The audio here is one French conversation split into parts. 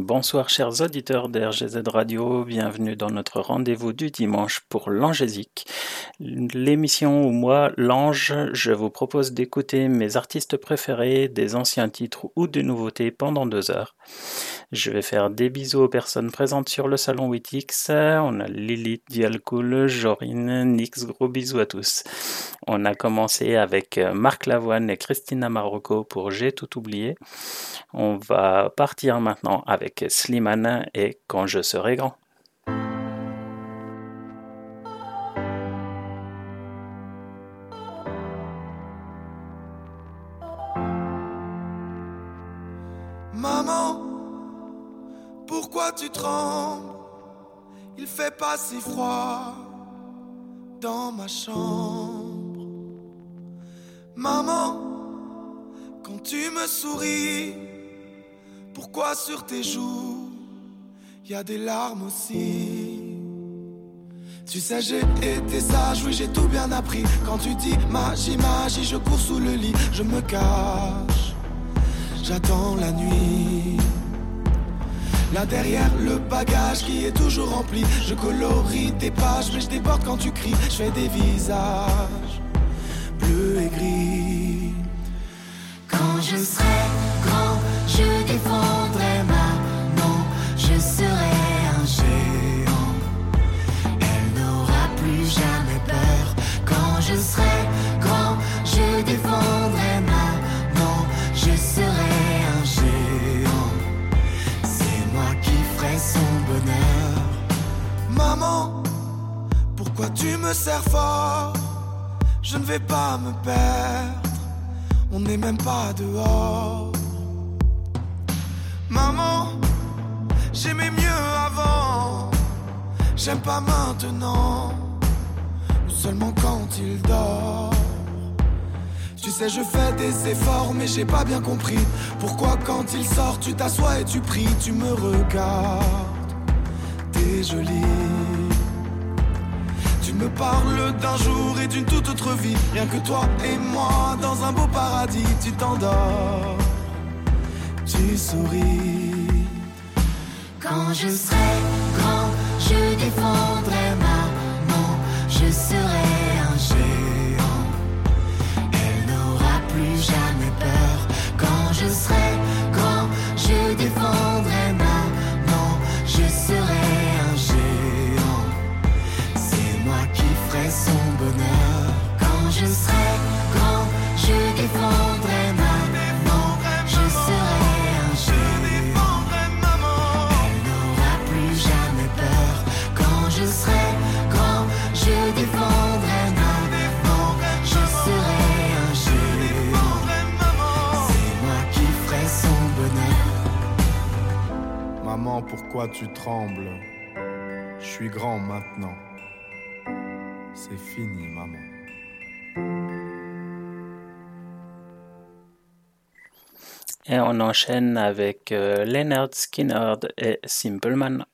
Bonsoir chers auditeurs d'RGZ Radio, bienvenue dans notre rendez-vous du dimanche pour l'Angésique, l'émission où moi, l'Ange, je vous propose d'écouter mes artistes préférés, des anciens titres ou des nouveautés pendant deux heures. Je vais faire des bisous aux personnes présentes sur le salon Witix. On a Lilith, Dialcool, Jorine, Nix, gros bisous à tous. On a commencé avec euh, Marc Lavoine et Christina Marocco pour J'ai tout oublié. On va partir maintenant avec Slimane et Quand je serai grand. Pourquoi tu trembles? Il fait pas si froid dans ma chambre. Maman, quand tu me souris, pourquoi sur tes joues y a des larmes aussi? Tu sais, j'ai été sage, oui, j'ai tout bien appris. Quand tu dis magie, magie, je cours sous le lit, je me cache. J'attends la nuit. Là derrière le bagage qui est toujours rempli, je colorie tes pages, mais je déborde quand tu cries. Je fais des visages bleus et gris. Quand je serai grand, je défendrai ma maman, je serai un géant. Elle n'aura plus jamais peur. Quand je serai pourquoi tu me sers fort? Je ne vais pas me perdre, on n'est même pas dehors. Maman, j'aimais mieux avant, j'aime pas maintenant, seulement quand il dort. Tu sais, je fais des efforts, mais j'ai pas bien compris pourquoi quand il sort, tu t'assois et tu pries, tu me regardes t'es jolie. Tu me parles d'un jour et d'une toute autre vie. Rien que toi et moi dans un beau paradis. Tu t'endors, tu souris. Quand je serai grand, je défendrai ma maman, je serai un géant. Elle n'aura plus jamais peur. Quand je serai grand, je défendrai Pourquoi tu trembles Je suis grand maintenant. C'est fini, maman. Et on enchaîne avec euh, Leonard Skinner et Simple Man.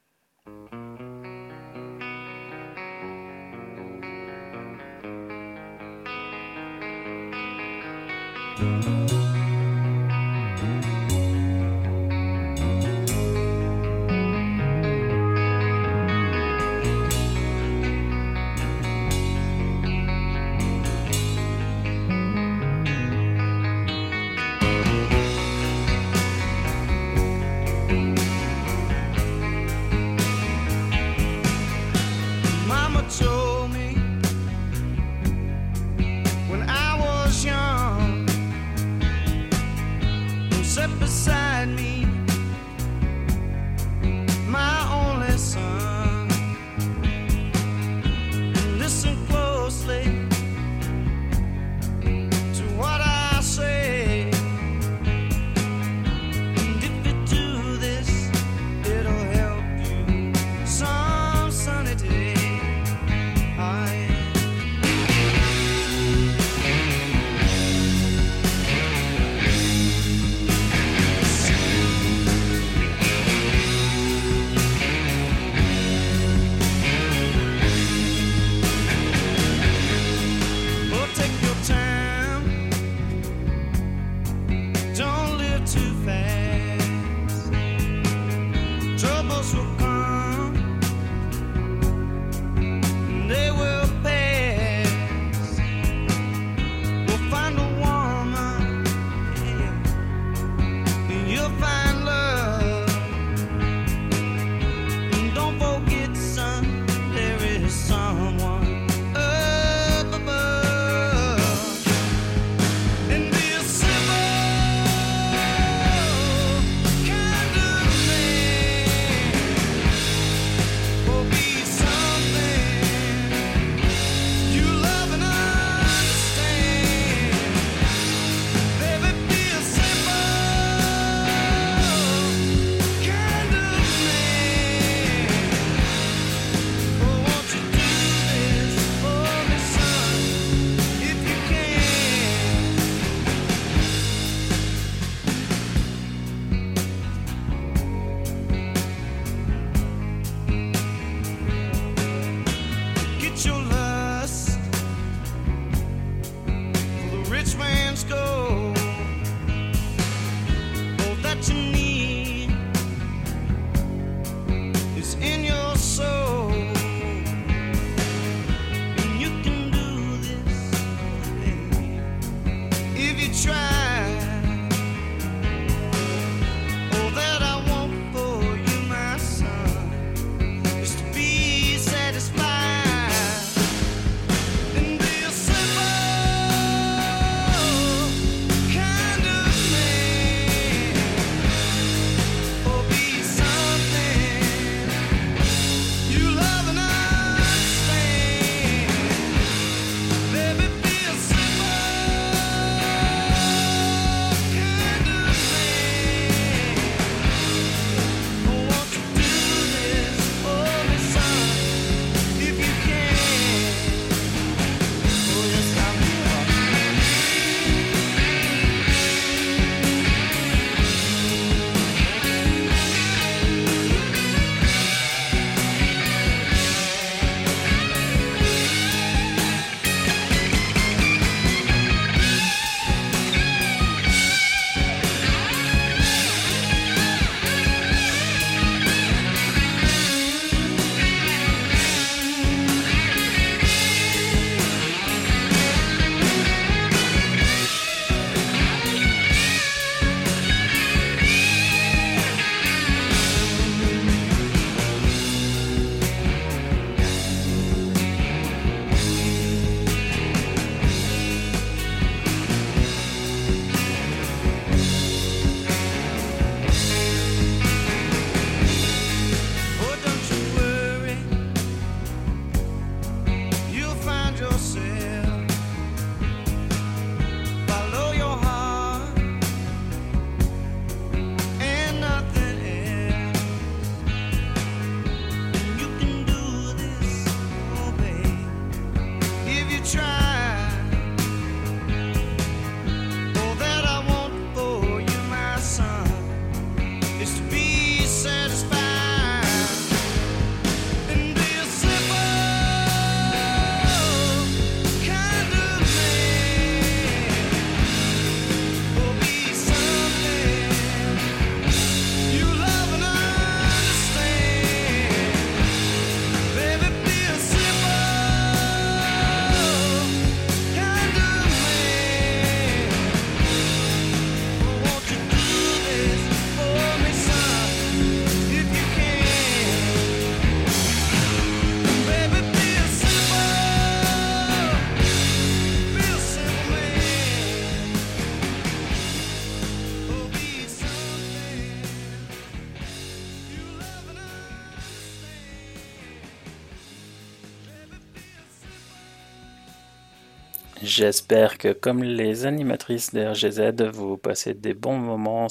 J'espère que, comme les animatrices de RGZ, vous passez des bons moments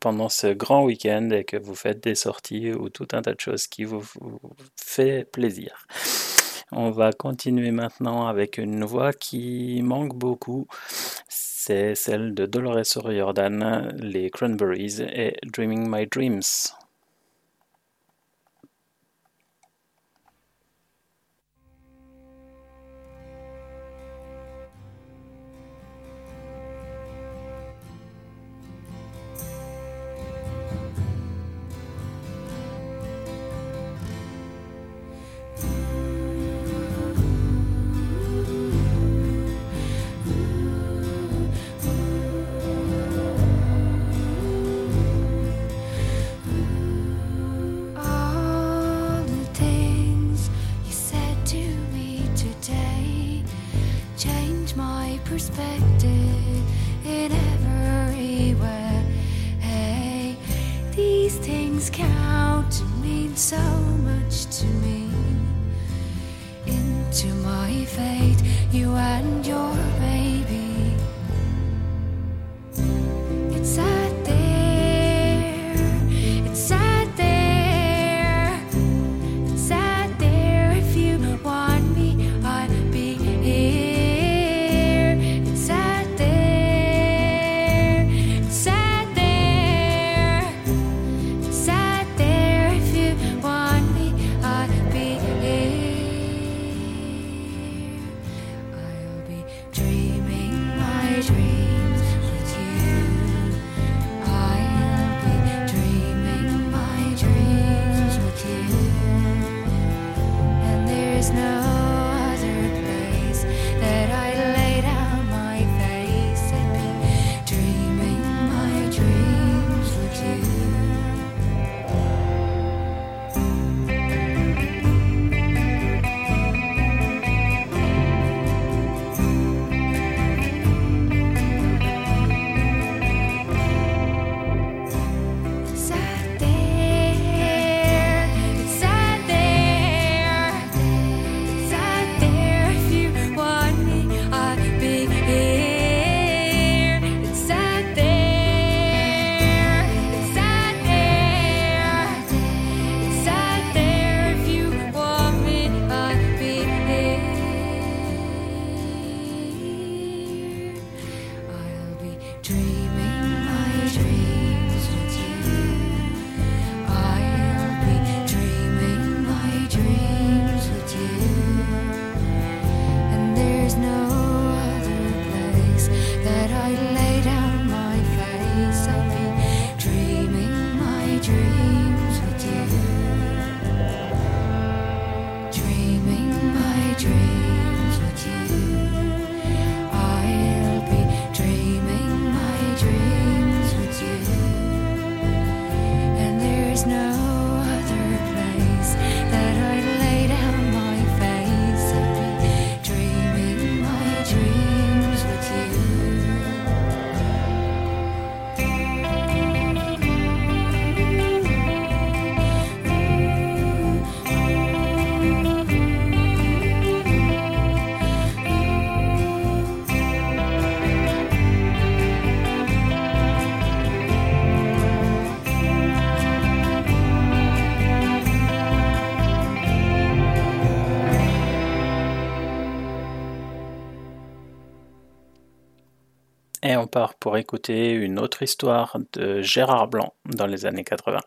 pendant ce grand week-end et que vous faites des sorties ou tout un tas de choses qui vous, vous fait plaisir. On va continuer maintenant avec une voix qui manque beaucoup. C'est celle de Dolores O'Riordan, les Cranberries et Dreaming My Dreams. perspective in every way. These things count and mean so much to me. Into my fate, you and your Et on part pour écouter une autre histoire de Gérard Blanc dans les années 80.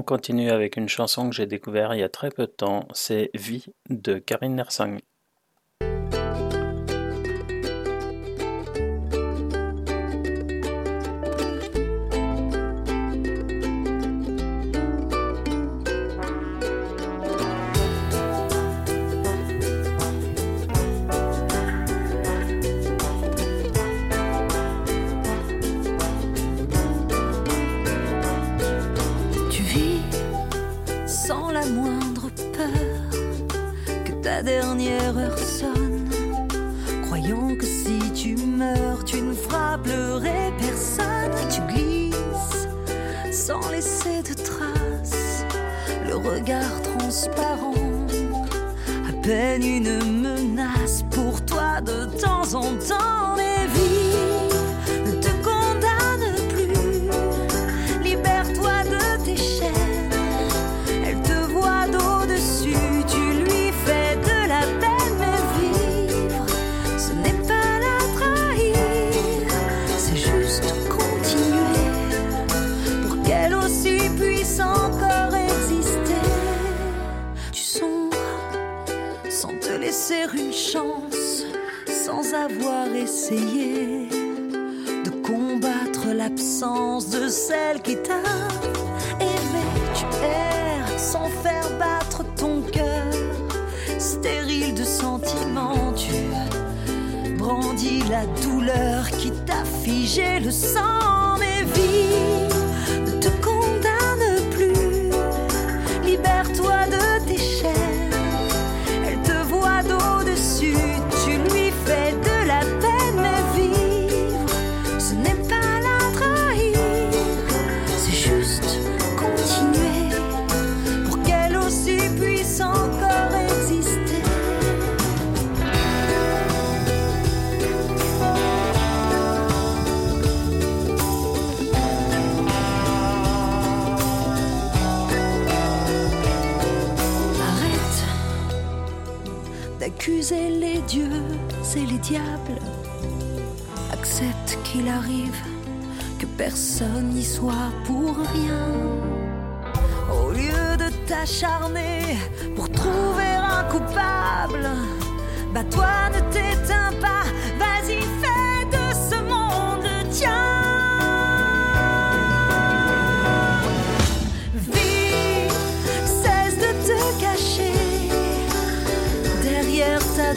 on continue avec une chanson que j'ai découvert il y a très peu de temps, c'est Vie de Karine Nersang.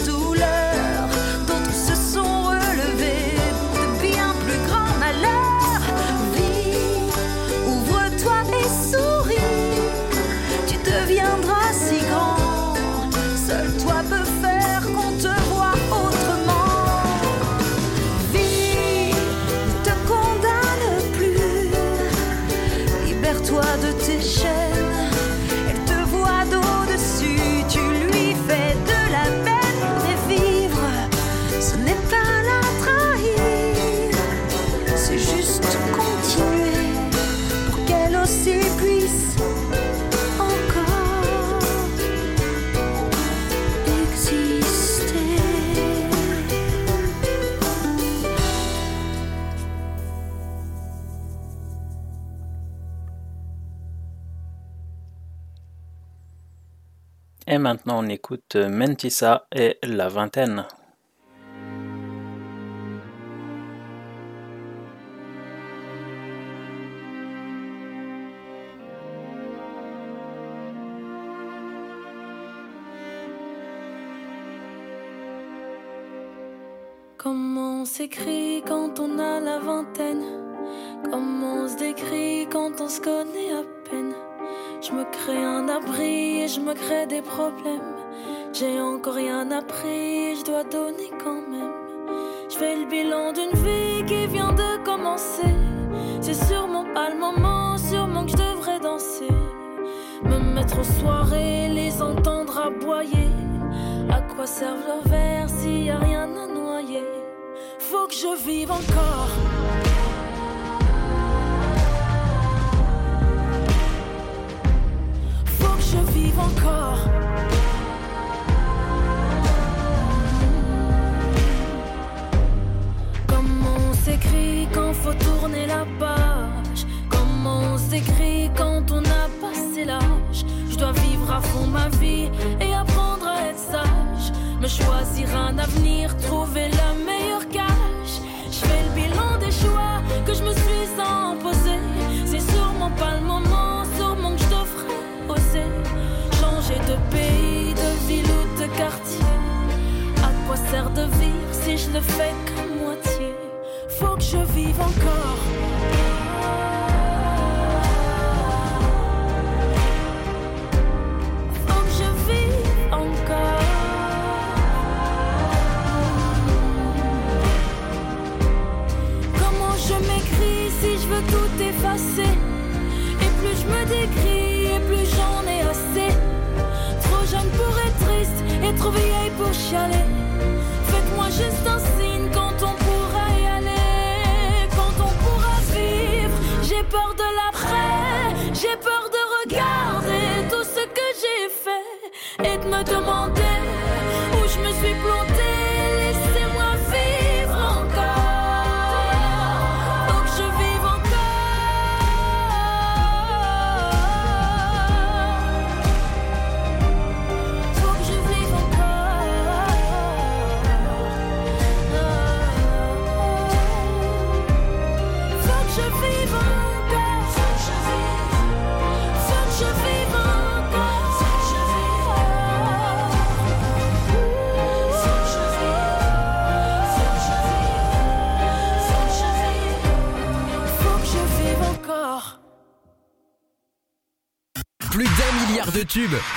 Derrière Et maintenant, on écoute Mentissa et La Vingtaine. Comment s'écrit quand on a la vingtaine? Comment on se décrit quand on se connaît à peine? Je me crée un abri et je me crée des problèmes. J'ai encore rien appris je dois donner quand même. Je fais le bilan d'une vie qui vient de commencer. C'est sûrement pas le moment, sûrement que je devrais danser. Me mettre aux soirées, les entendre aboyer. À quoi servent leurs verres s'il y a rien à noyer? Faut que je vive encore. Faut que je vive encore. Comment on s'écrit quand faut tourner la page? Comment on s'écrit quand on a passé l'âge? Je dois vivre à fond ma vie et apprendre à être sage. Me choisir un avenir, trouver la meilleure cage Je fais le bilan des choix que je me suis imposé. C'est sûrement pas le moment, de pays, de ville ou de quartier à quoi sert de vivre si je le fais qu'à moitié? Faut que je vive encore. Faut que je vive encore. Comment je m'écris si je veux tout effacer? Et plus je me décris trop vieille pour chialer. Faites-moi juste un signe quand on pourra y aller, quand on pourra vivre. J'ai peur de l'après, j'ai peur de regarder tout ce que j'ai fait et de me demander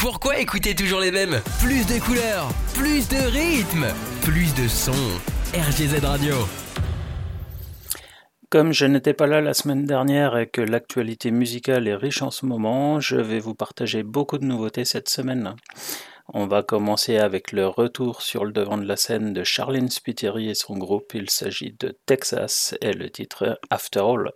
Pourquoi écouter toujours les mêmes? Plus de couleurs, plus de rythmes, plus de sons. RGZ Radio. Comme je n'étais pas là la semaine dernière et que l'actualité musicale est riche en ce moment, je vais vous partager beaucoup de nouveautés cette semaine. On va commencer avec le retour sur le devant de la scène de Charlene Spiteri et son groupe. Il s'agit de Texas et le titre After All.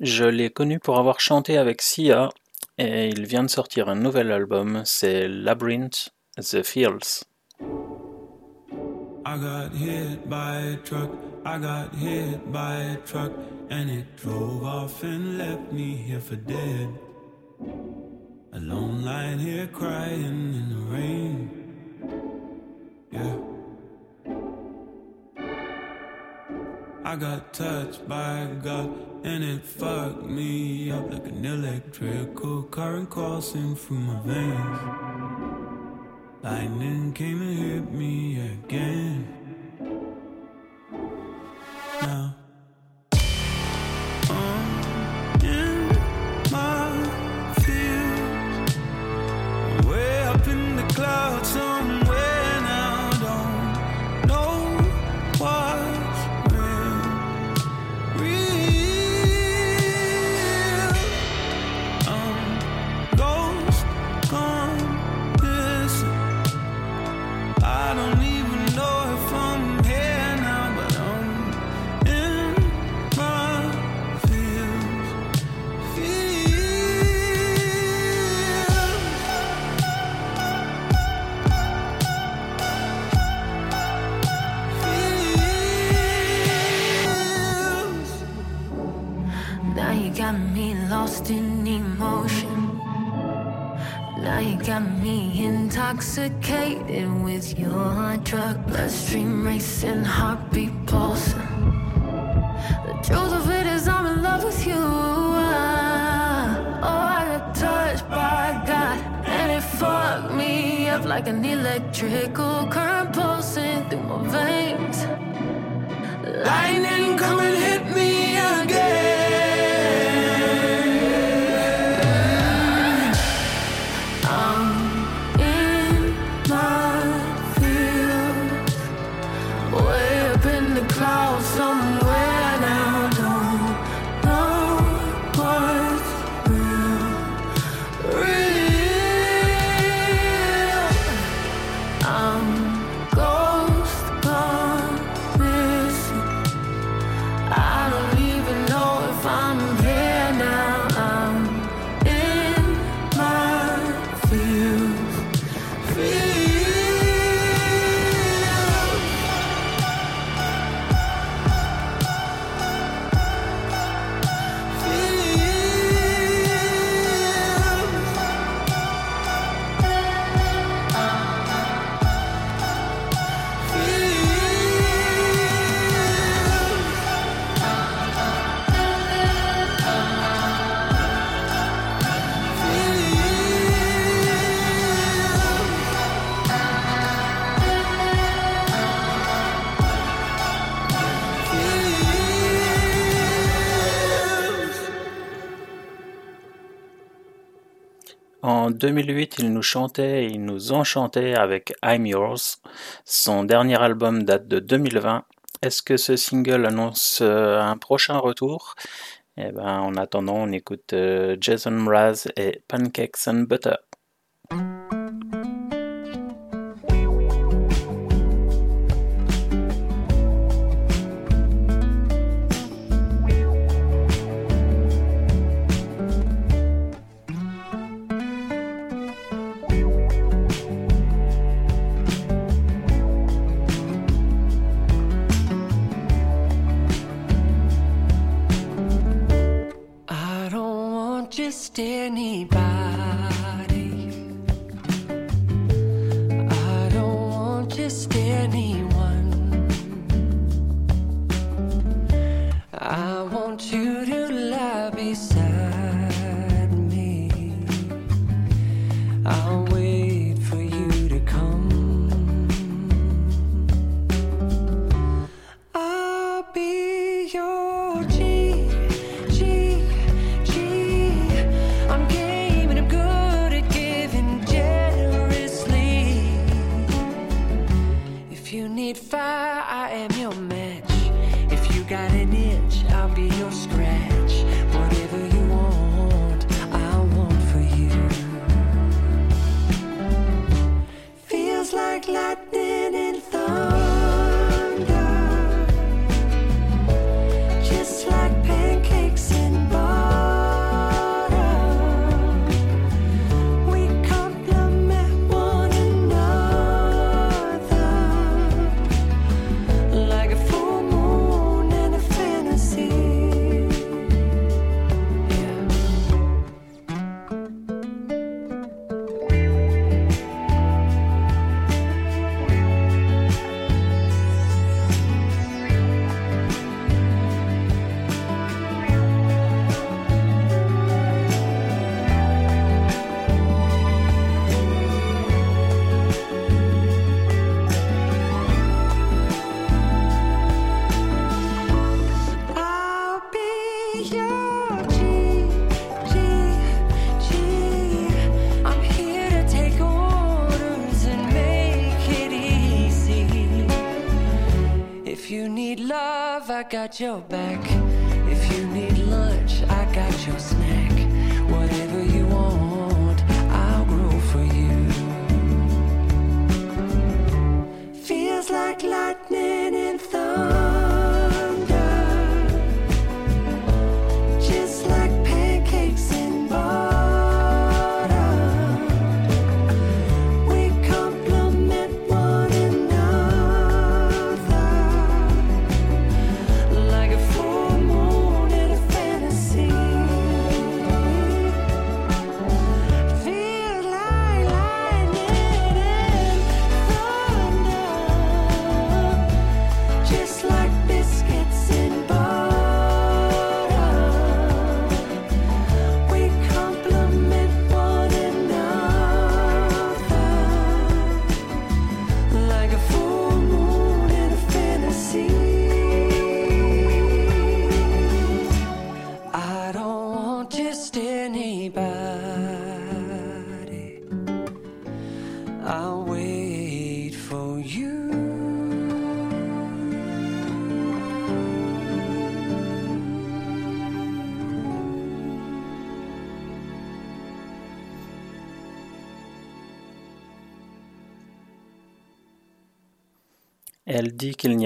Je l'ai connu pour avoir chanté avec Sia et il vient de sortir un nouvel album, c'est Labyrinth The Fields. I got hit by a truck, I got hit by a truck, and it drove off and left me here for dead. Alone lying here crying in the rain. Yeah. I got touched by God and it fucked me up like an electrical current coursing through my veins. Lightning came and hit me again. 2008, il nous chantait il nous enchantait avec I'm Yours. Son dernier album date de 2020. Est-ce que ce single annonce euh, un prochain retour? Eh ben, en attendant, on écoute euh, Jason Mraz et Pancakes and Butter. got your back. If you need lunch, I got your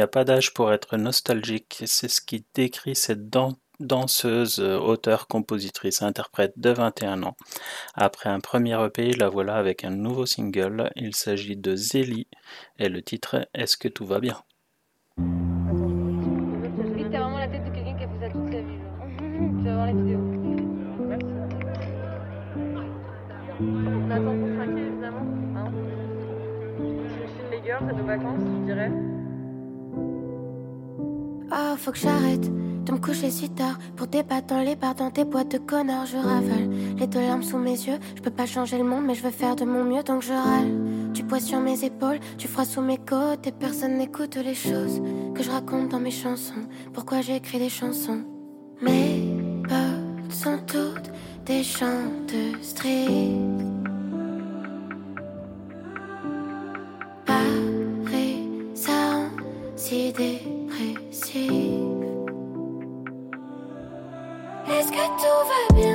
n'y a pas d'âge pour être nostalgique. C'est ce qui décrit cette dan- danseuse, euh, auteure, compositrice, interprète de 21 ans. Après un premier EP, la voilà avec un nouveau single. Il s'agit de Zélie et le titre Est-ce que tout va bien? Vacances, Oh, faut que j'arrête de me coucher si tard pour débattre dans les bars, dans tes boîtes de connards. Je ravale les deux larmes sous mes yeux. Je peux pas changer le monde, mais je veux faire de mon mieux donc je râle. Tu poids sur mes épaules, tu froid sous mes côtes et personne n'écoute les choses que je raconte dans mes chansons. Pourquoi j'écris des chansons? Mes potes sont toutes des chanteuses street. Paris, ça rend Est-ce que tout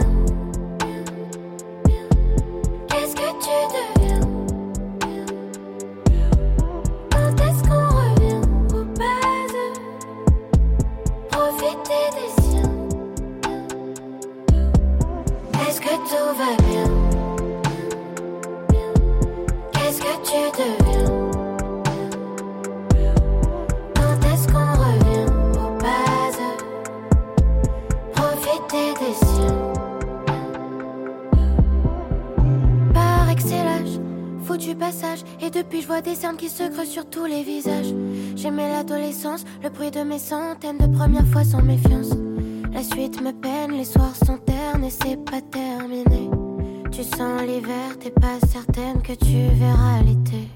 des cernes qui se creusent sur tous les visages. J'aimais l'adolescence, le bruit de mes centaines de premières fois sans méfiance. La suite me peine, les soirs sont ternes et c'est pas terminé. Tu sens l'hiver, t'es pas certaine que tu verras l'été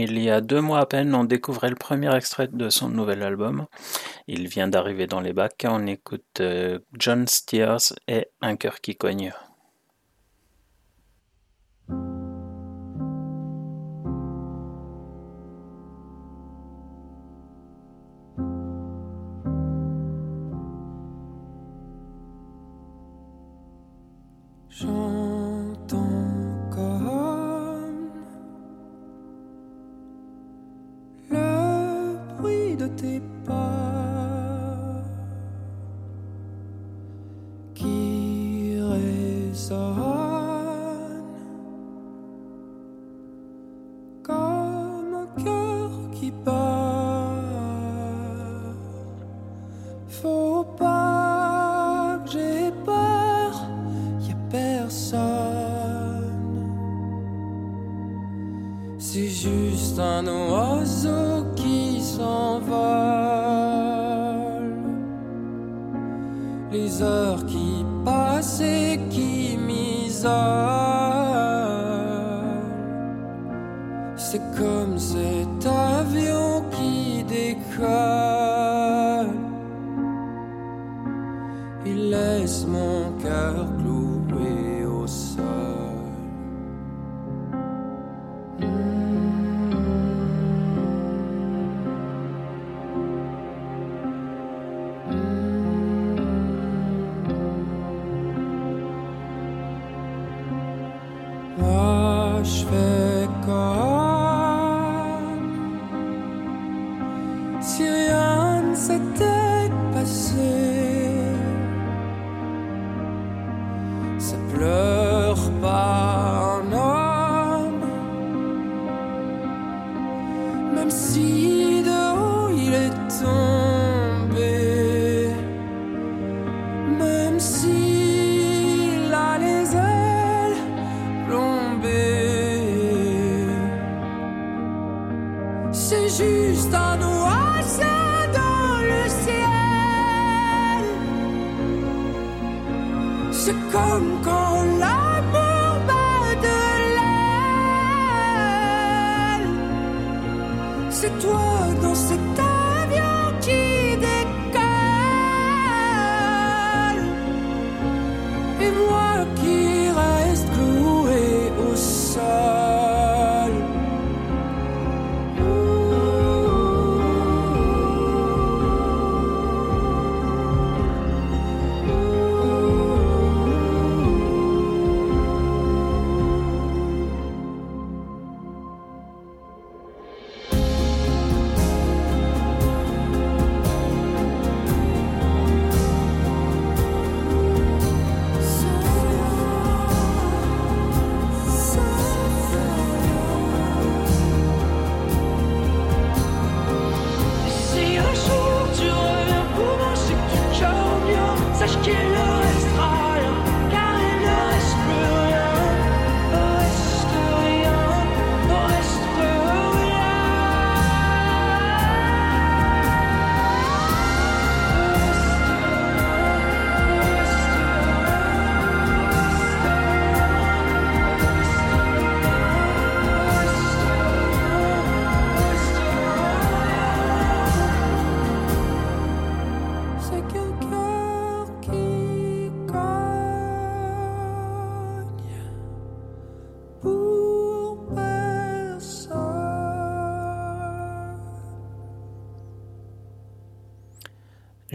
Il y a deux mois à peine, on découvrait le premier extrait de son nouvel album. Il vient d'arriver dans les bacs. On écoute euh, John Steers et Un cœur qui cogne.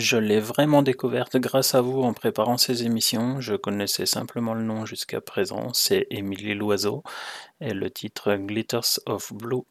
Je l'ai vraiment découverte grâce à vous en préparant ces émissions. Je connaissais simplement le nom jusqu'à présent, c'est Émilie Loiseau, et le titre Glitters of Blue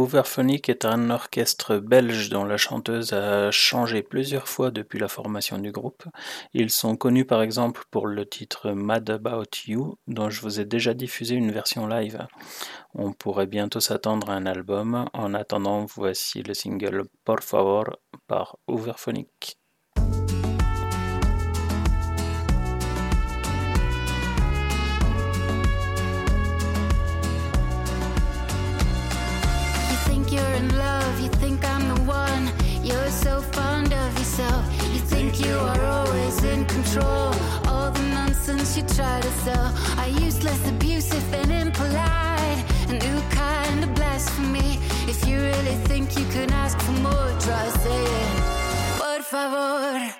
Overphonic est un orchestre belge dont la chanteuse a changé plusieurs fois depuis la formation du groupe. Ils sont connus par exemple pour le titre Mad About You dont je vous ai déjà diffusé une version live. On pourrait bientôt s'attendre à un album. En attendant, voici le single Por favor par Overphonic. try to sell are useless, abusive, and impolite. A new kind of blasphemy. If you really think you can ask for more, try saying, Por favor.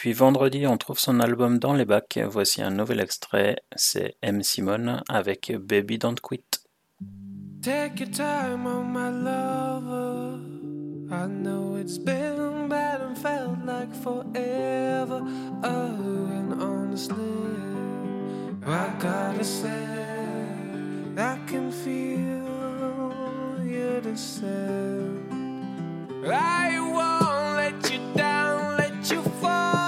Puis vendredi, on trouve son album dans les bacs. Voici un nouvel extrait, c'est M. Simone avec Baby Don't Quit. Take your time on my lover. I know it's been bad and felt like forever. Oh, and honestly, I gotta say, I can feel you descend. I won't let you down, let you fall.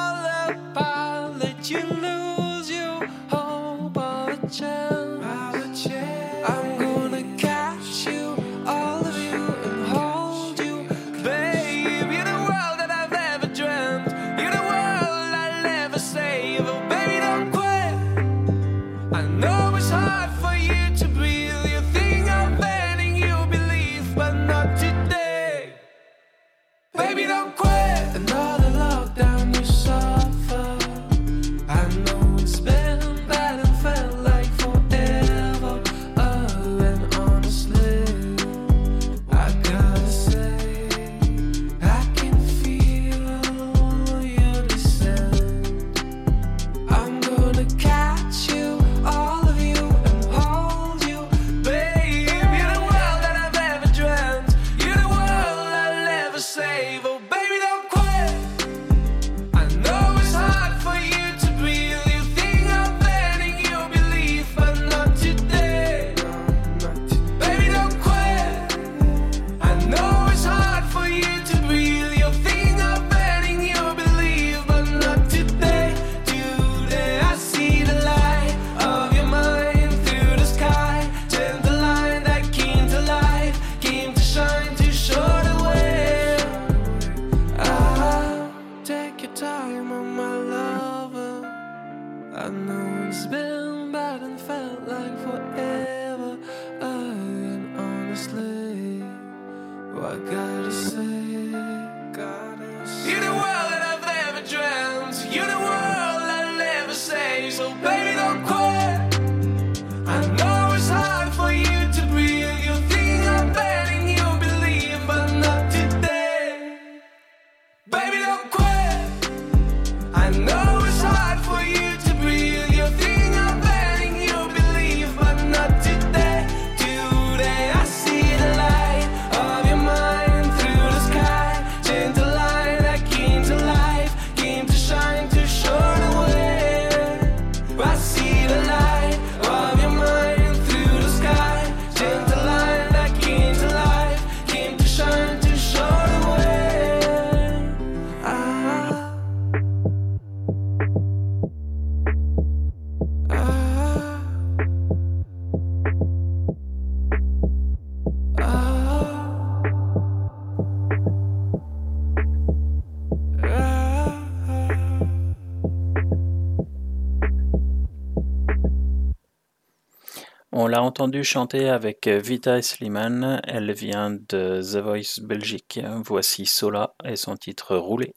l'a entendue chanter avec euh, Vita Slimane. Elle vient de The Voice Belgique. Voici Sola et son titre Roulé.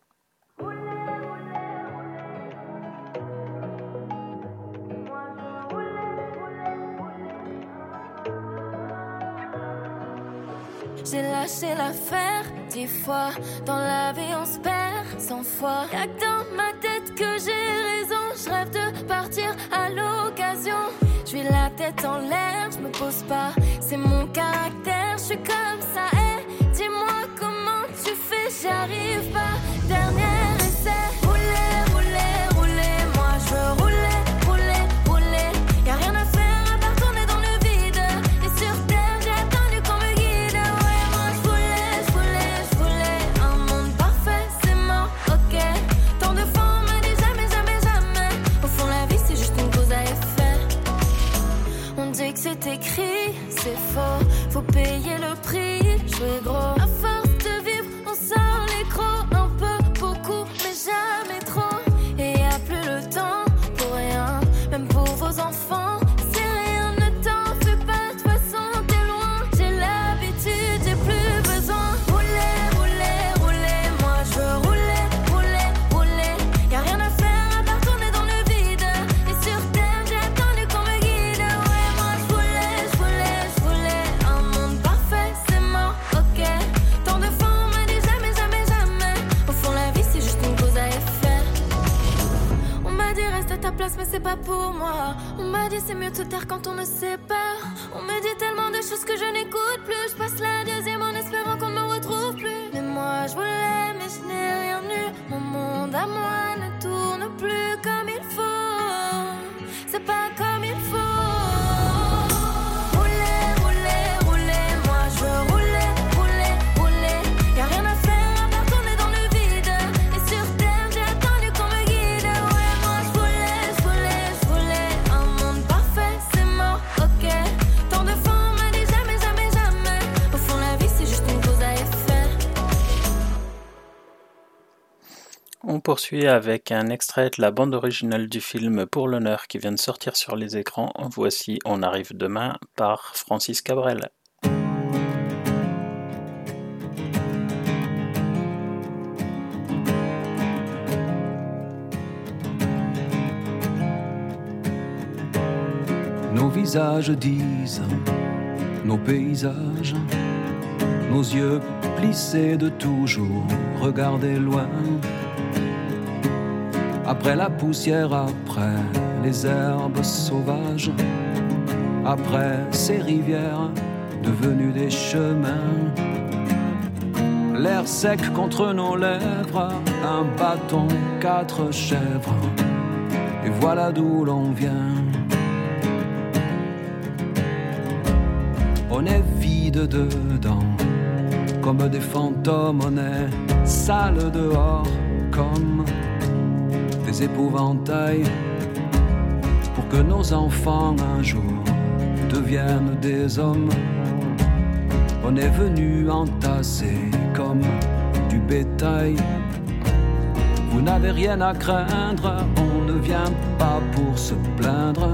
J'ai lâché l'affaire dix fois. Dans la vie, on se perd cent fois. Y'a que dans ma tête que j'ai raison. Je rêve de partir à l'occasion suis la tête en l'air, je me pose pas, c'est mon caractère, je suis comme ça. Hey, dis-moi comment tu fais, j'arrive pas. Dernière pour moi. On m'a dit c'est mieux de se taire quand on ne sait pas. On me dit tellement de choses que je n'écoute plus. Je passe la deuxième en espérant qu'on ne me retrouve plus. Mais moi je voulais, mais je n'ai rien eu. Mon monde à moi ne tourne plus comme il faut. C'est pas comme il faut. On poursuit avec un extrait de la bande originale du film Pour l'honneur qui vient de sortir sur les écrans. Voici On arrive demain par Francis Cabrel. Nos visages disent, nos paysages, nos yeux plissés de toujours regarder loin. Après la poussière, après les herbes sauvages, après ces rivières devenues des chemins. L'air sec contre nos lèvres, un bâton, quatre chèvres, et voilà d'où l'on vient. On est vide dedans, comme des fantômes, on est sale dehors, comme des épouvantails, pour que nos enfants un jour deviennent des hommes. On est venu entasser comme du bétail. Vous n'avez rien à craindre, on ne vient pas pour se plaindre,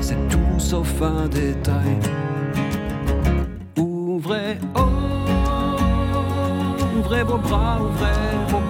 c'est tout sauf un détail. Ouvrez, oh, ouvrez vos bras, ouvrez vos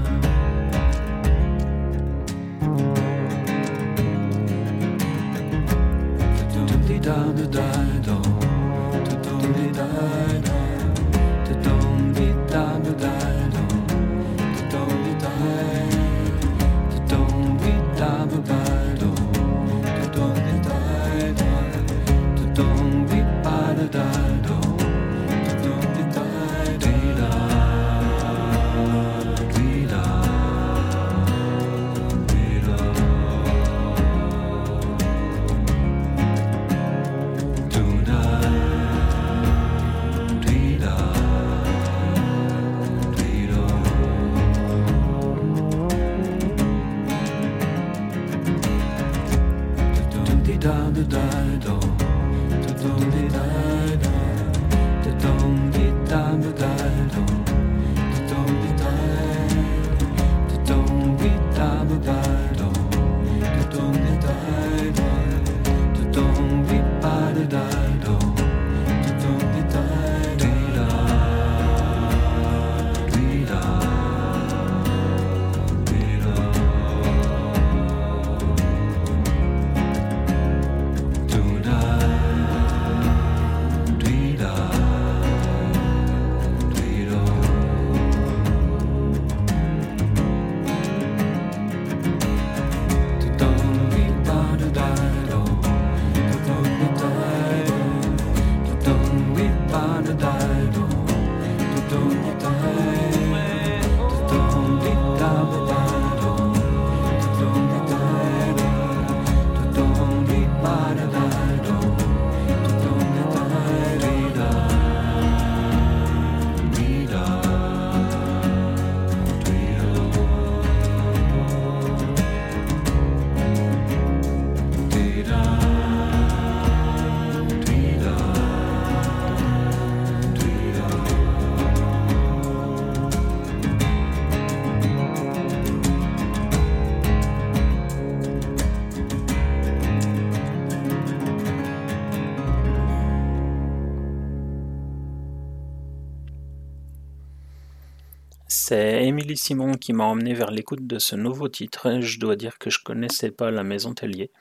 Simon qui m'a emmené vers l'écoute de ce nouveau titre. Je dois dire que je connaissais pas la Maison Tellier.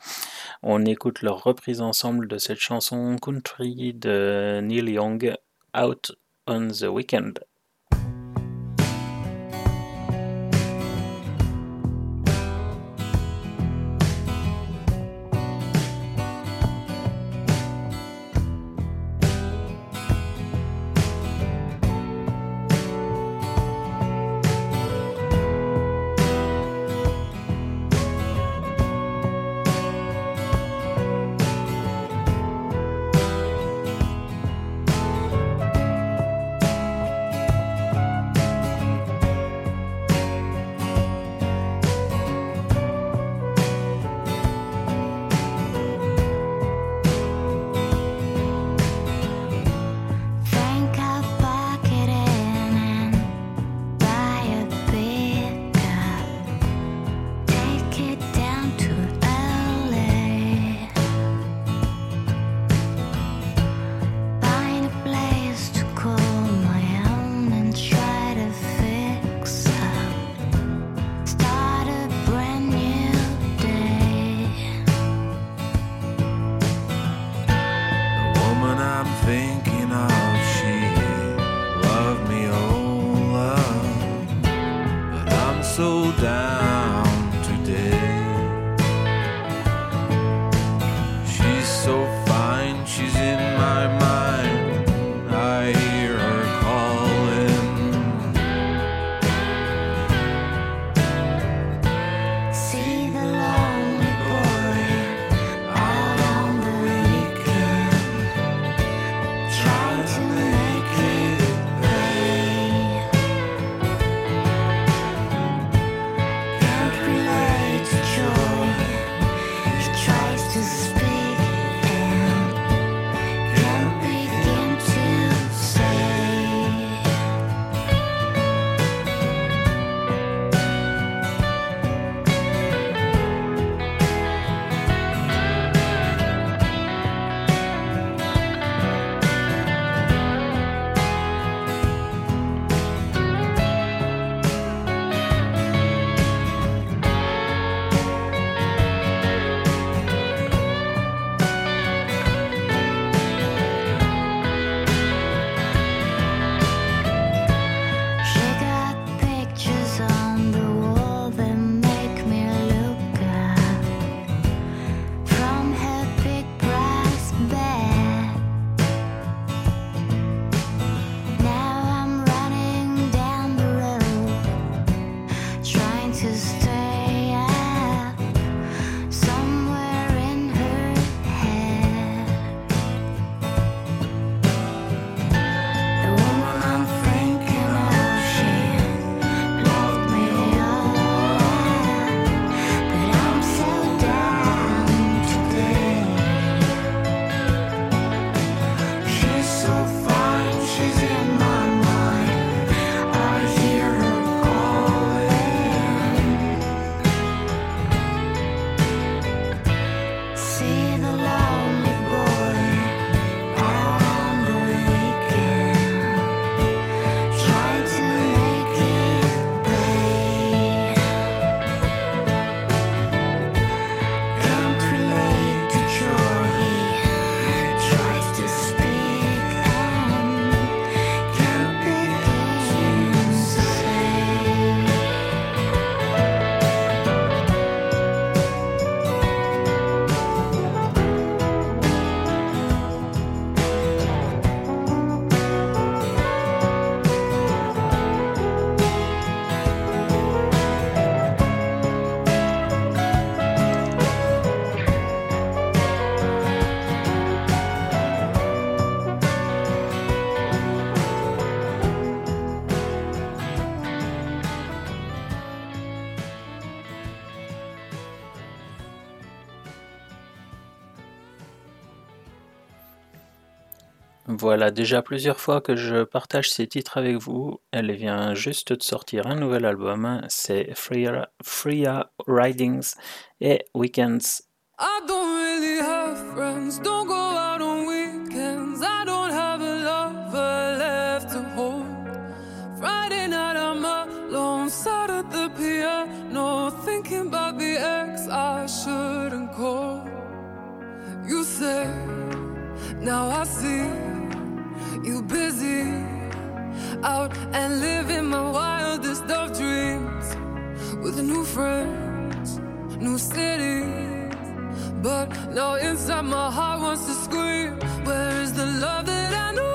On écoute leur reprise ensemble de cette chanson country de Neil Young, Out on the Weekend. scientist Voilà déjà plusieurs fois que je partage ces titres avec vous. Elle vient juste de sortir un nouvel album, c'est Freya, Ridings et Weekends. I don't really have friends, don't go out on weekends. I don't have a lover left to hold. Friday night I'm alone, sat at the piano, thinking about the ex I shouldn't call. You say, now I see. You busy out and living my wildest of dreams with new friends, new cities. But now inside my heart wants to scream, Where is the love that I know?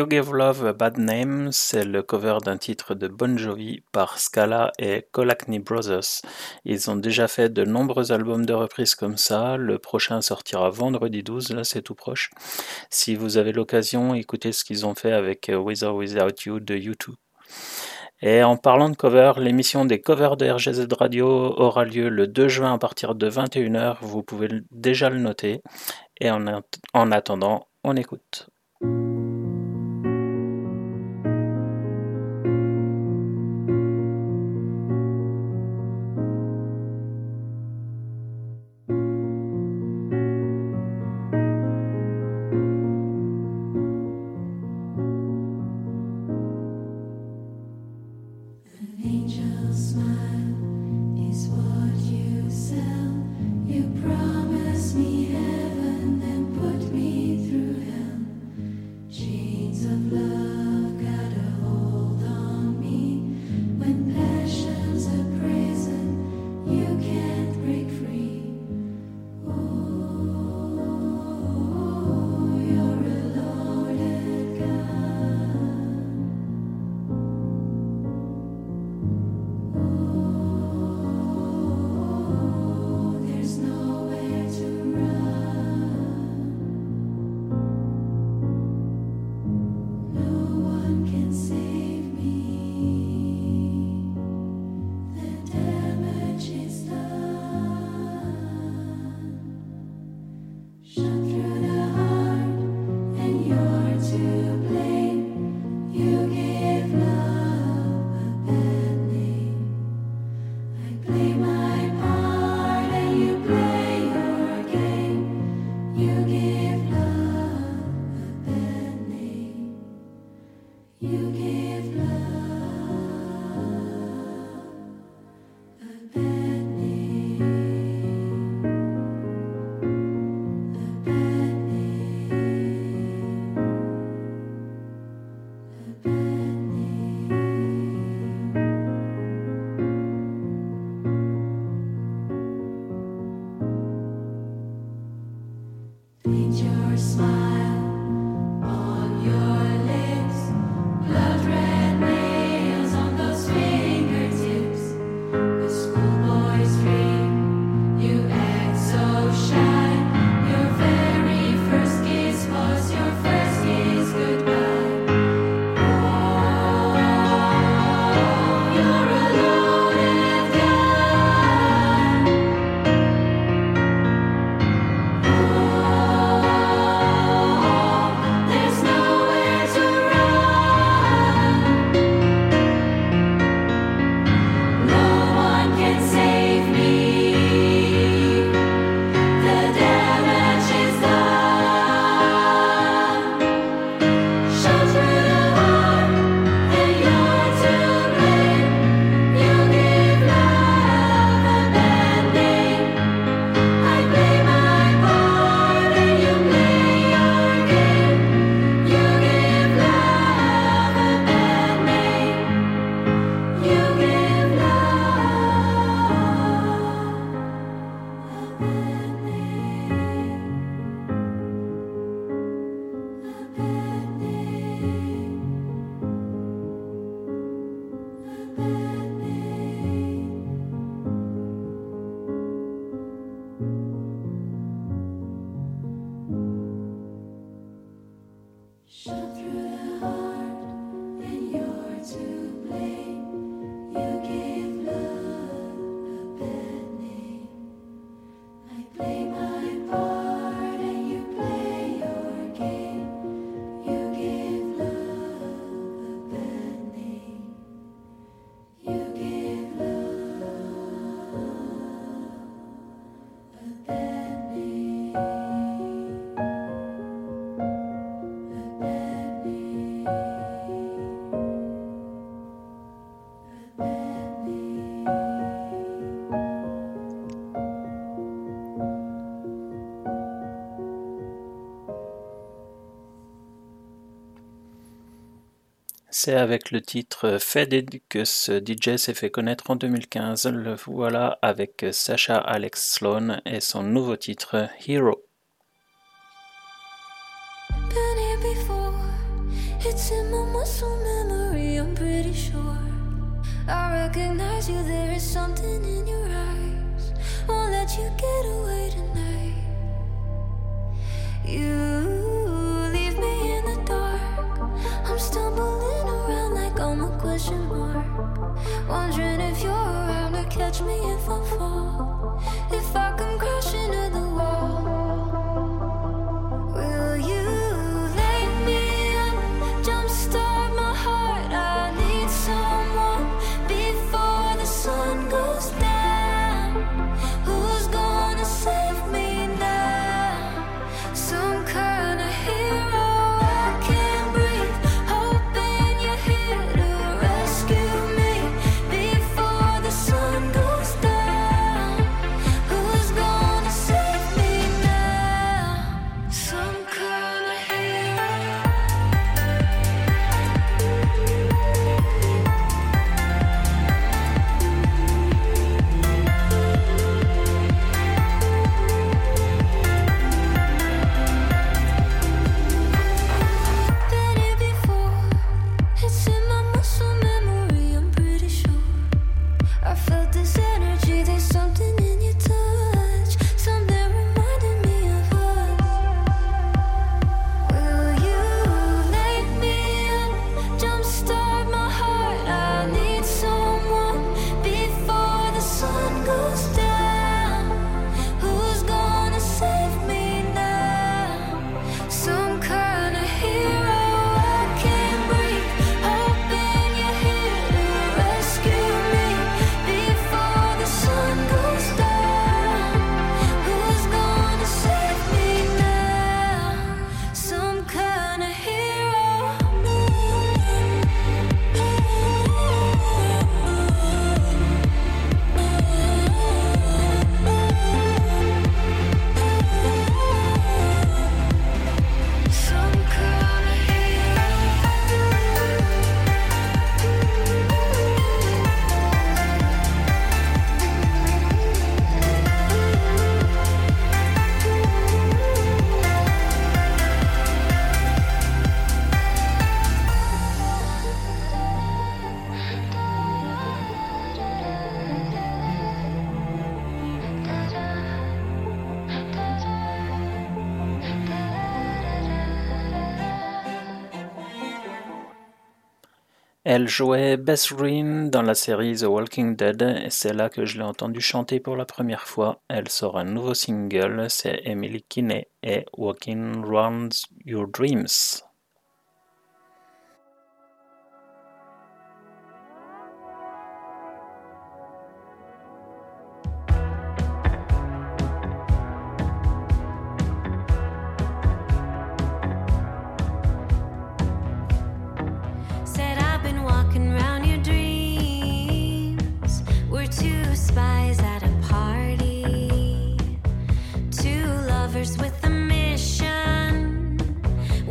You Give Love a Bad Name, c'est le cover d'un titre de Bon Jovi par Scala et Colacny Brothers. Ils ont déjà fait de nombreux albums de reprises comme ça. Le prochain sortira vendredi 12, là c'est tout proche. Si vous avez l'occasion, écoutez ce qu'ils ont fait avec euh, With or Without You de U2. Et en parlant de cover, l'émission des covers de RGZ Radio aura lieu le 2 juin à partir de 21h. Vous pouvez déjà le noter. Et en attendant, on écoute. Your smile. C'est avec le titre Faded que ce DJ s'est fait connaître en 2015. Le voilà avec Sacha Alex Sloan et son nouveau titre Hero. Been here before. It's in my muscle memory, I'm pretty sure. I recognize you, there is something in your eyes. Won't let you get away tonight. You leave me in the dark. I'm stumbling Mark. Wondering if you're around to catch me if I fall. If I come crashing to the Elle jouait Beth Green dans la série The Walking Dead et c'est là que je l'ai entendue chanter pour la première fois. Elle sort un nouveau single, c'est Emily Kinney et Walking Round Your Dreams.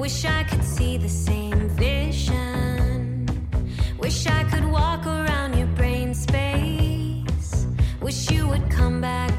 Wish I could see the same vision. Wish I could walk around your brain space. Wish you would come back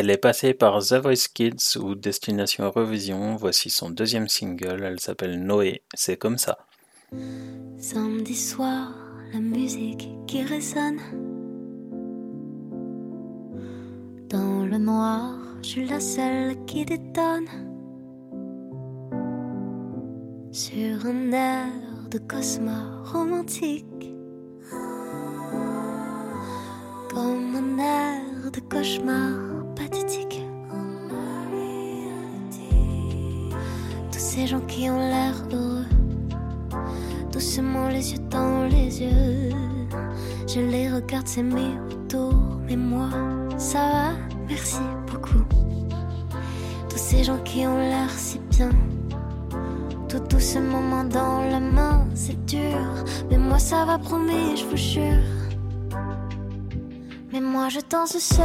Elle est passée par The Voice Kids ou Destination Eurovision. Voici son deuxième single. Elle s'appelle Noé. C'est comme ça. Samedi soir, la musique qui résonne. Dans le noir, je suis la seule qui détonne. Sur un air de cosma romantique. Comme un air de cauchemar Tous ces gens qui ont l'air heureux doucement les yeux dans les yeux. Je les regarde s'aimer autour, mais moi, ça va, merci beaucoup. Tous ces gens qui ont l'air si bien, tout doucement main dans la main, c'est dur, mais moi ça va, promis, je vous jure. Mais moi je danse seul,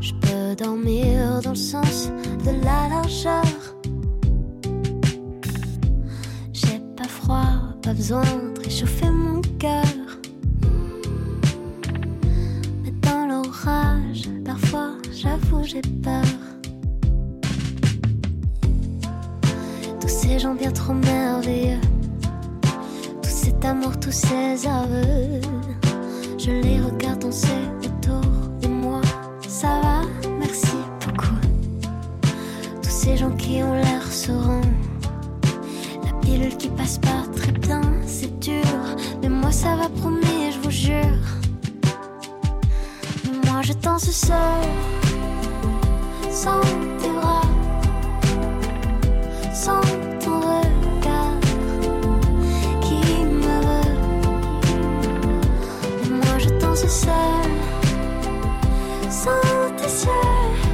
Je peux dormir dans le sens de la largeur. J'ai pas froid, pas besoin de réchauffer mon cœur. Mais dans l'orage, parfois j'avoue j'ai peur. Tous ces gens bien trop merveilleux, tout cet amour, tous ces aveux. Je les regarde danser autour de moi. Ça va, merci beaucoup. Tous ces gens qui ont l'air sereins. La pilule qui passe pas très bien, c'est dur. Mais moi ça va, promis, je vous jure. Moi je danse seule, sans tes bras, sans ton regard seul sans tes yeux.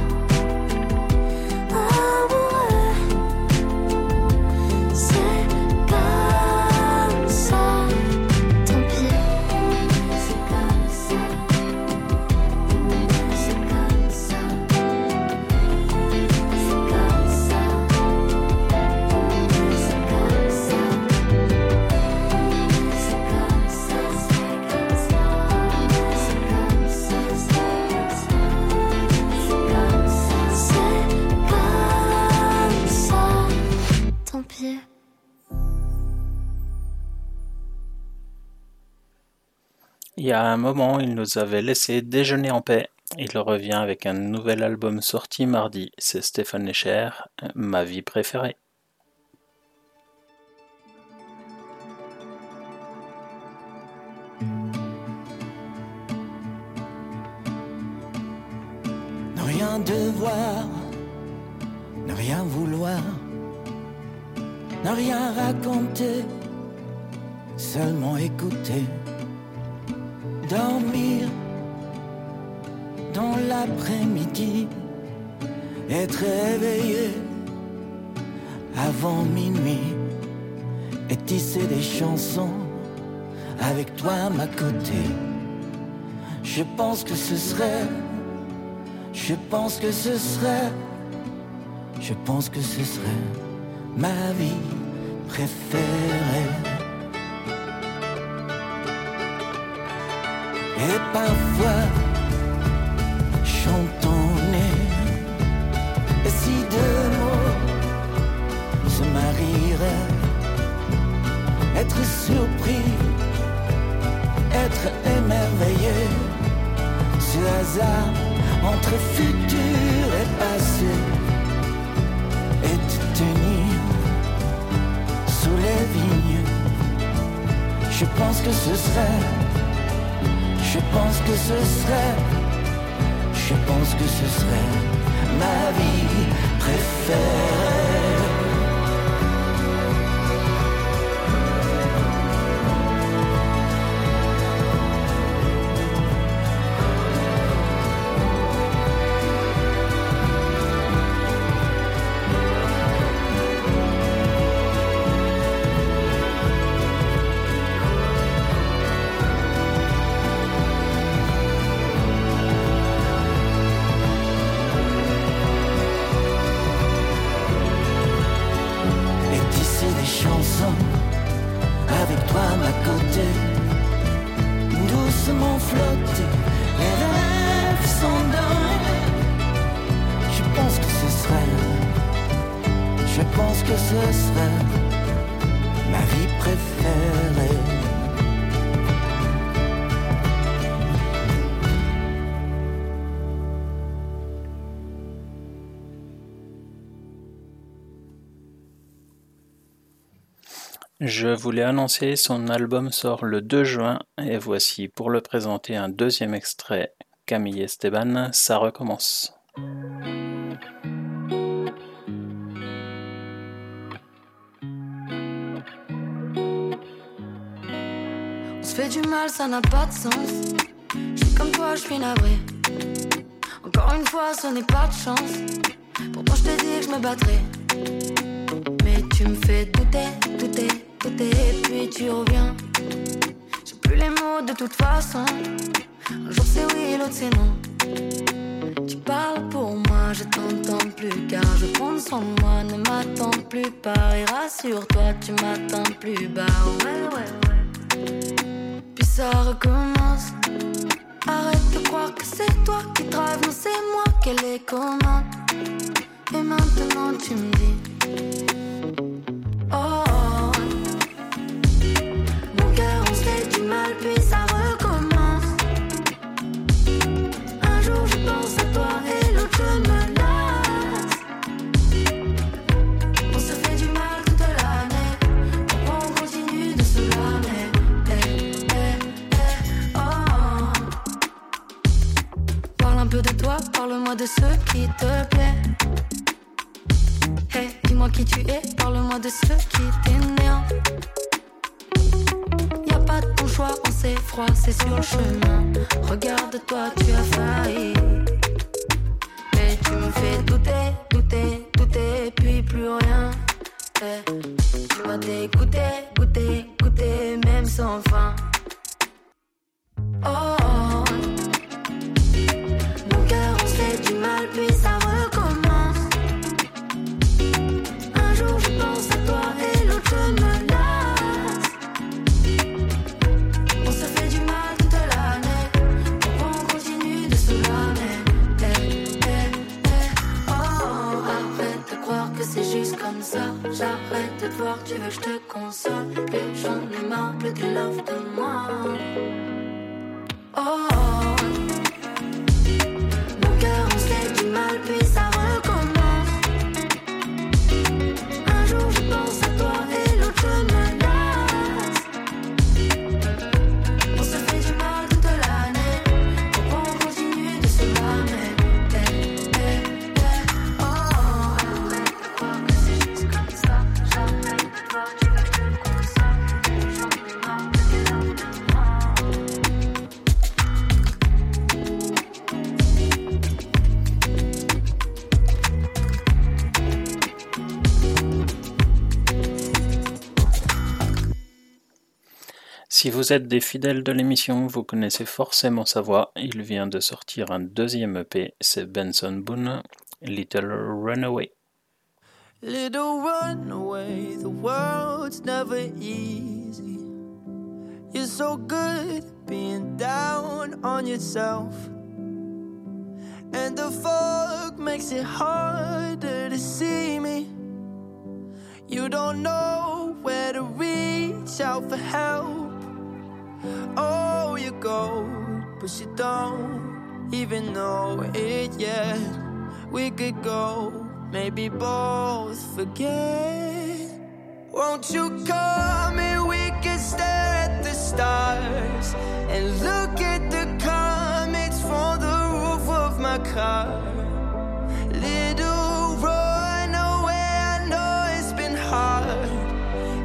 A un moment, il nous avait laissé déjeuner en paix. Il revient avec un nouvel album sorti mardi. C'est Stéphane Lecher, ma vie préférée. Ne rien devoir, ne rien vouloir, ne rien raconter, seulement écouter, dormir dans l'après-midi, être réveillé avant minuit et tisser des chansons avec toi à ma côté. Je pense que ce serait je pense que ce serait, je pense que ce serait ma vie préférée. Et parfois, chantons-les, et si deux mots se marieraient, être surpris émerveillé. Ce hasard entre futur et passé et te tenir sous les vignes. Je pense que ce serait, je pense que ce serait, je pense que ce serait ma vie préférée. Je vous l'ai annoncé, son album sort le 2 juin et voici pour le présenter un deuxième extrait. Camille Esteban, ça recommence. On se fait du mal, ça n'a pas de sens. Je suis comme toi, je suis navré. Encore une fois, ce n'est pas de chance. Pourtant, je t'ai dit que je me battrais. Mais tu me fais douter, douter, douter, et puis tu reviens. J'ai plus les mots de toute façon. Un jour c'est oui, l'autre c'est non. Tu parles pour moi, je t'entends plus car je compte sans moi. Ne m'attends plus pas et rassure-toi, tu m'attends plus bas. Ouais, ouais, ouais. Puis ça recommence. Arrête de croire que c'est toi qui drive, non c'est moi qui les commande. Et maintenant tu me dis. Oh, parle-moi de ce qui te plaît. Hey, dis-moi qui tu es, parle-moi de ce qui t'énerve. Y a pas de bon choix, on s'est froid, c'est sur le chemin. Regarde-toi, tu as failli. Mais tu me fais douter, douter, douter, puis plus rien. Eh, tu m'as dégoûté, goûté, goûté, même sans fin. Oh, J'arrête de te voir, tu veux que je te console. Et j'en ai marre, plus de love de moi. Oh, mon cœur on se du mal, puis ça recommence. Si vous êtes des fidèles de l'émission, vous connaissez forcément sa voix. Il vient de sortir un deuxième EP, c'est Benson Boone, Little Runaway. Little runaway, the world's never easy. You're so good being down on yourself. And the fog makes it harder to see me. You don't know where to reach out for help. Oh, you go, but you don't even know it yet. We could go, maybe both forget. Won't you come and we could stare at the stars and look at the comets from the roof of my car? Little runaway, I know it's been hard.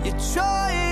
You're trying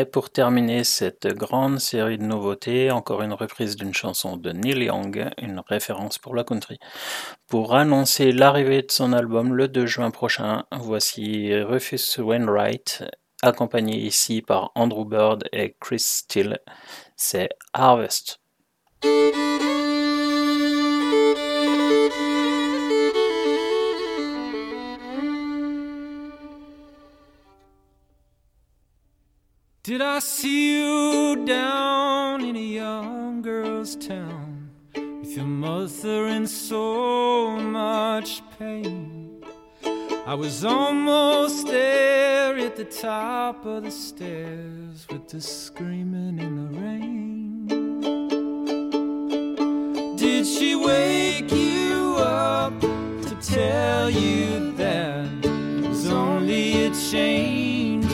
Et pour terminer cette grande série de nouveautés, encore une reprise d'une chanson de Neil Young, une référence pour la country. Pour annoncer l'arrivée de son album le 2 juin prochain, voici Rufus Wainwright, accompagné ici par Andrew Bird et Chris Steele. C'est Harvest. Did I see you down in a young girl's town with your mother in so much pain? I was almost there at the top of the stairs with the screaming in the rain. Did she wake you up to tell you that it was only a change?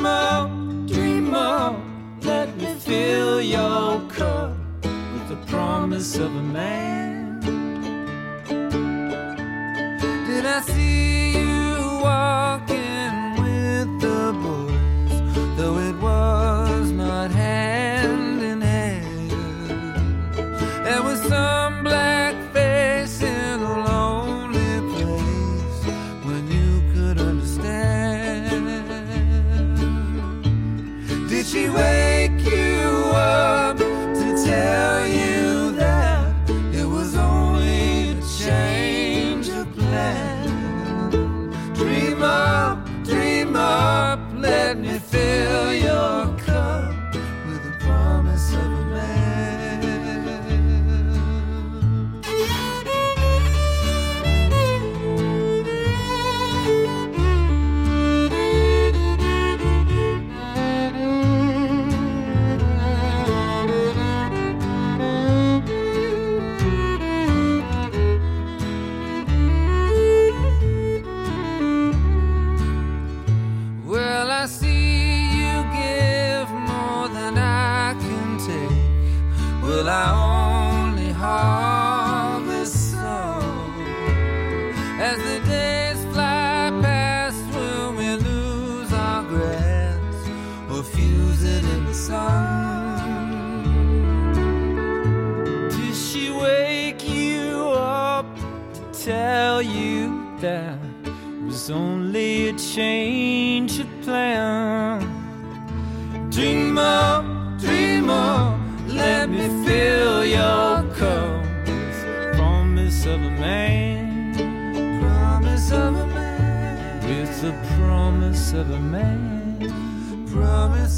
Dream up, dream up, let me fill your cup with the promise of a man. Did I see you walking Did she wake you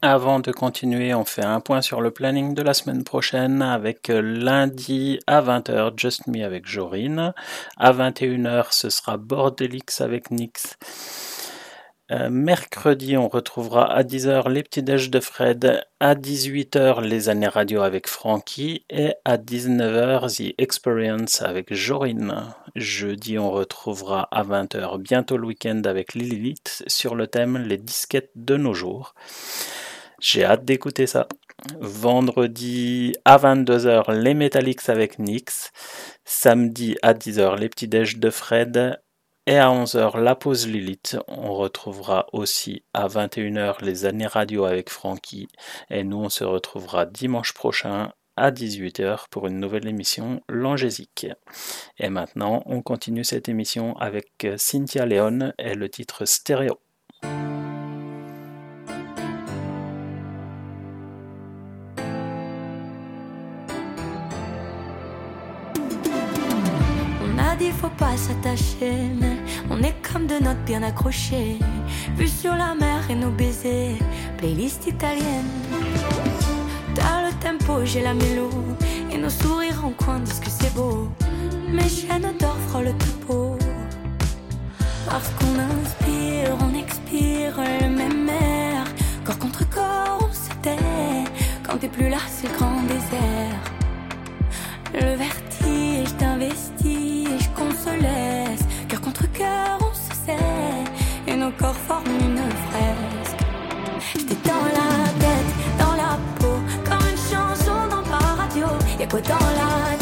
Avant de continuer, on fait un point sur le planning de la semaine prochaine avec euh, lundi à 20h Just Me avec Jorine. À 21h, ce sera Bordelix avec Nix. Euh, mercredi, on retrouvera à 10h les petits déj de Fred, à 18h les années radio avec Frankie et à 19h The Experience avec Jorine. Jeudi, on retrouvera à 20h bientôt le week-end avec Lilith sur le thème les disquettes de nos jours. J'ai hâte d'écouter ça. Vendredi à 22h les Metallics avec Nix. Samedi à 10h les petits déj de Fred et à 11h, la pause Lilith. On retrouvera aussi à 21h les années radio avec Francky. Et nous, on se retrouvera dimanche prochain à 18h pour une nouvelle émission Langésique. Et maintenant, on continue cette émission avec Cynthia Léon et le titre Stéréo. Faut pas s'attacher, mais on est comme de notes bien accrochées. Vue sur la mer et nos baisers, playlist italienne. T'as le tempo, j'ai la mélo, et nos sourires en coin disent que c'est beau. Mes chaînes d'or le topo. Parce qu'on inspire, on expire le même air. Corps contre corps, on se tait. Quand t'es plus là, c'est le grand désert. Le vertige d'investige qu'on se laisse. Cœur contre cœur, on se sait. Et nos corps forment une fresque. J'étais dans la tête, dans la peau, comme une chanson dans ma radio. Y'a quoi dans la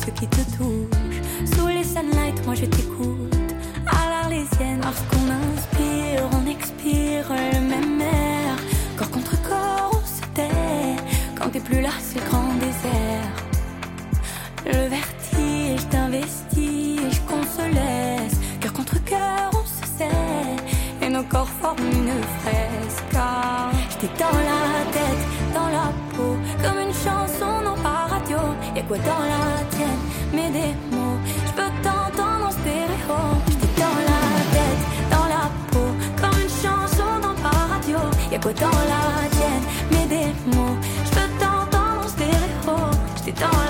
ce qui te touche Sous les sunlight, moi je t'écoute. À l'arlésienne, parce qu'on inspire, on expire le même air. Corps contre corps, on se tait. Quand t'es plus là, c'est le grand désert. Le vertige d'investige qu'on se laisse. Cœur contre cœur, on se sait. Et nos corps forment une fresque. Car dans la tête, quoi dans la tienne, mais des mots. Je peux t'entendre en stéréo. J'étais dans la tête, dans la peau, comme une chanson non pas radio. Y'a quoi dans la tienne, mais des mots. Je peux t'entendre en stéréo. J'étais dans la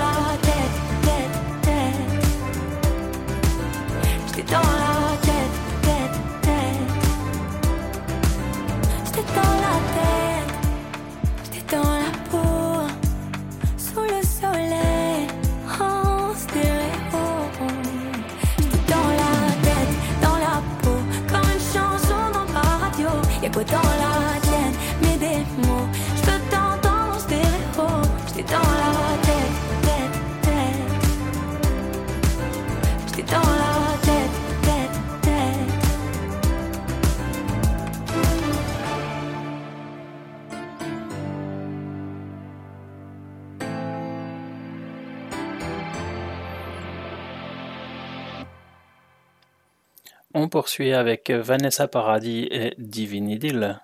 poursuit avec Vanessa Paradis et Divine.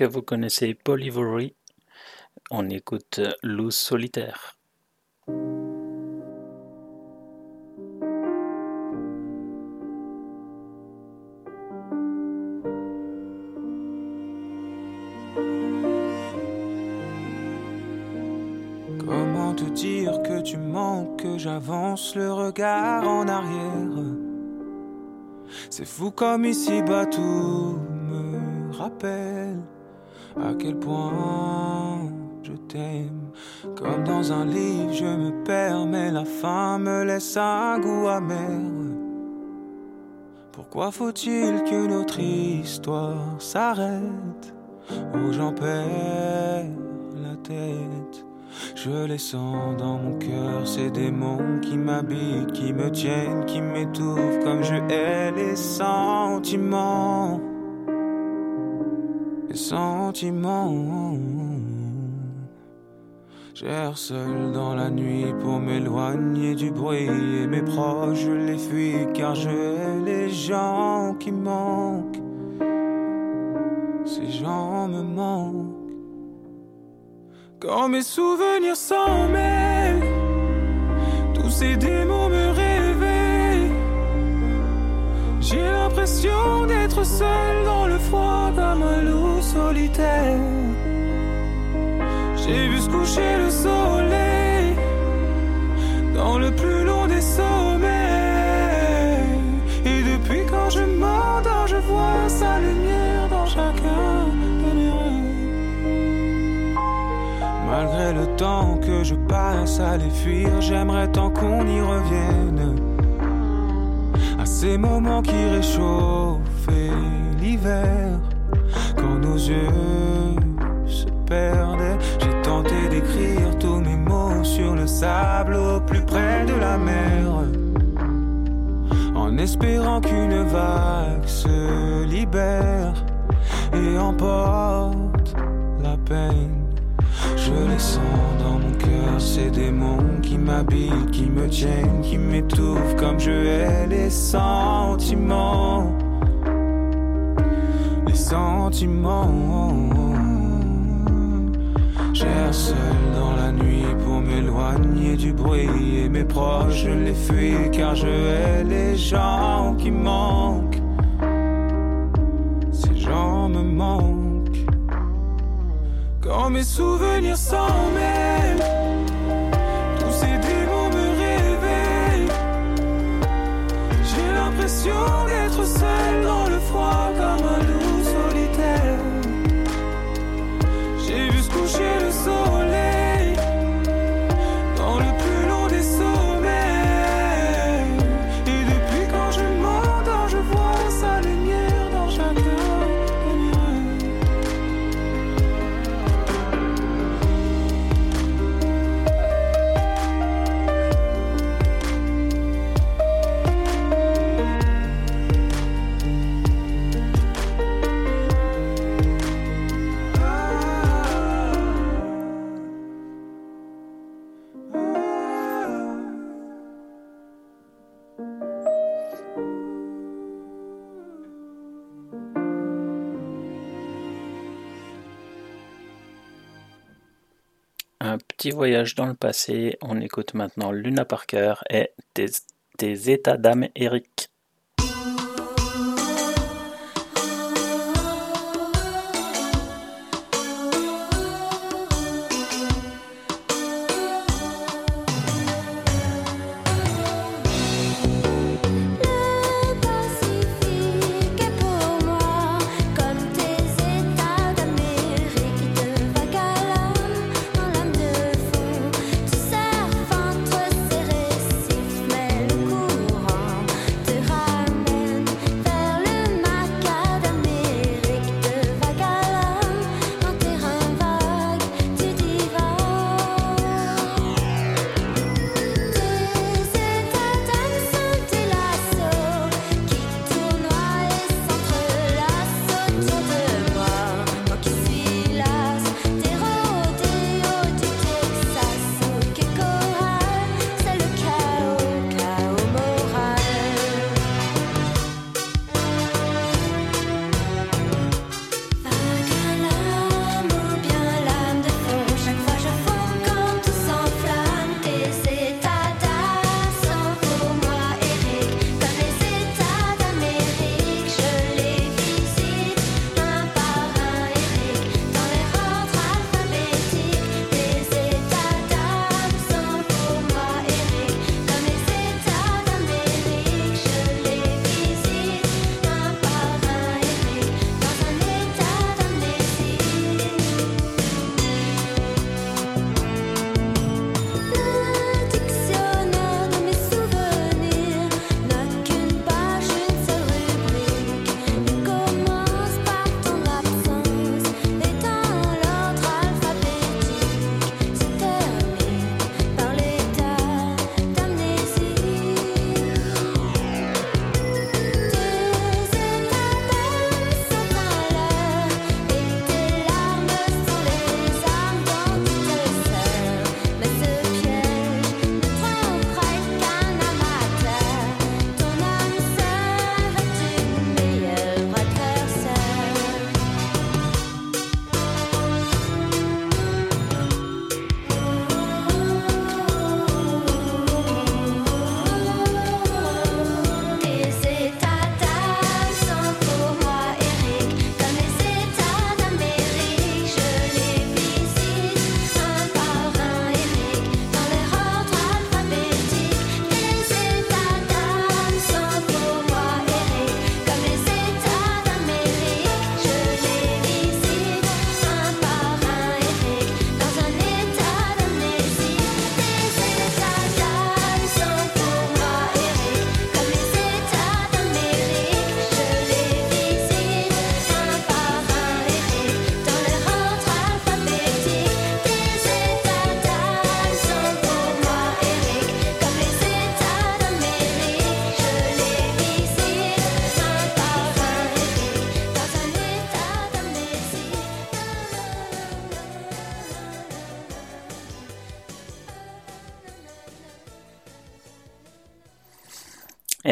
Que vous connaissez Paul Ivory On écoute Loose Solitaire. Comment te dire que tu manques, que j'avance le regard en arrière? C'est fou comme ici-bas tout me rappelle à quel point je t'aime. Comme dans un livre, je me perds, mais la fin me laisse un goût amer. Pourquoi faut-il que notre histoire s'arrête? Oh, j'en perds la tête. Je les sens dans mon cœur, ces démons qui m'habitent, qui me tiennent, qui m'étouffent comme je hais les sentiments. Les sentiments. J'erre seul dans la nuit pour m'éloigner du bruit et mes proches, je les fuis car je hais les gens qui manquent. Ces gens me manquent. Quand mes souvenirs s'en mêlent, tous ces démons me réveillent. J'ai l'impression d'être seul dans le froid comme un loup solitaire. J'ai vu se coucher le soleil dans le plus long des sommets. Et depuis quand je m'endors, je vois sa lumière dans chacun de mes rêves. Malgré le temps que je passe à les fuir, j'aimerais tant qu'on y revienne. Ces moments qui réchauffaient l'hiver, quand nos yeux se perdaient. J'ai tenté d'écrire tous mes mots sur le sable au plus près de la mer. En espérant qu'une vague se libère et emporte la peine. Je les sens dans mon cœur, ces démons qui m'habitent, qui me tiennent, qui m'étouffent comme je hais les sentiments. Les sentiments. J'erre seul dans la nuit pour m'éloigner du bruit et mes proches, je les fuis car je hais les gens qui manquent. Ces gens me manquent. Quand mes souvenirs s'en mêlent, tous ces démons me réveillent. J'ai l'impression d'être seul dans le froid comme un loup. Petit voyage dans le passé. On écoute maintenant Luna Parker et tes, tes états d'âme, Eric.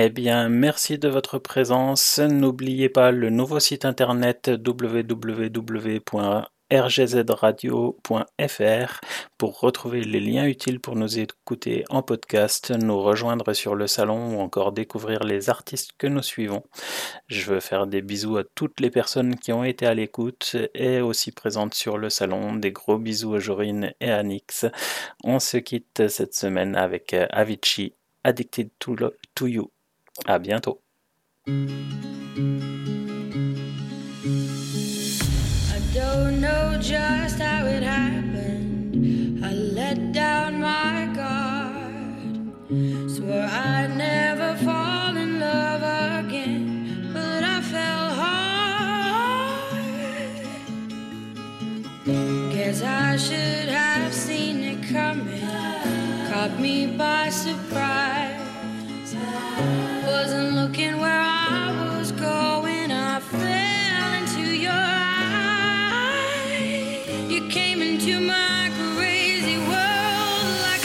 Eh bien, merci de votre présence. N'oubliez pas le nouveau site internet www.rgzradio.fr pour retrouver les liens utiles pour nous écouter en podcast, nous rejoindre sur le salon ou encore découvrir les artistes que nous suivons. Je veux faire des bisous à toutes les personnes qui ont été à l'écoute et aussi présentes sur le salon. Des gros bisous à Jorine et à Nix. On se quitte cette semaine avec Avicii, Addicted to You. À bientôt. Don't know just how it happened. I let down my guard. Swore I'd never fall in love again, but I fell hard. Guess I should have seen it coming. Caught me by surprise. Wasn't looking where I was going. I fell into your eyes. You came into my crazy world like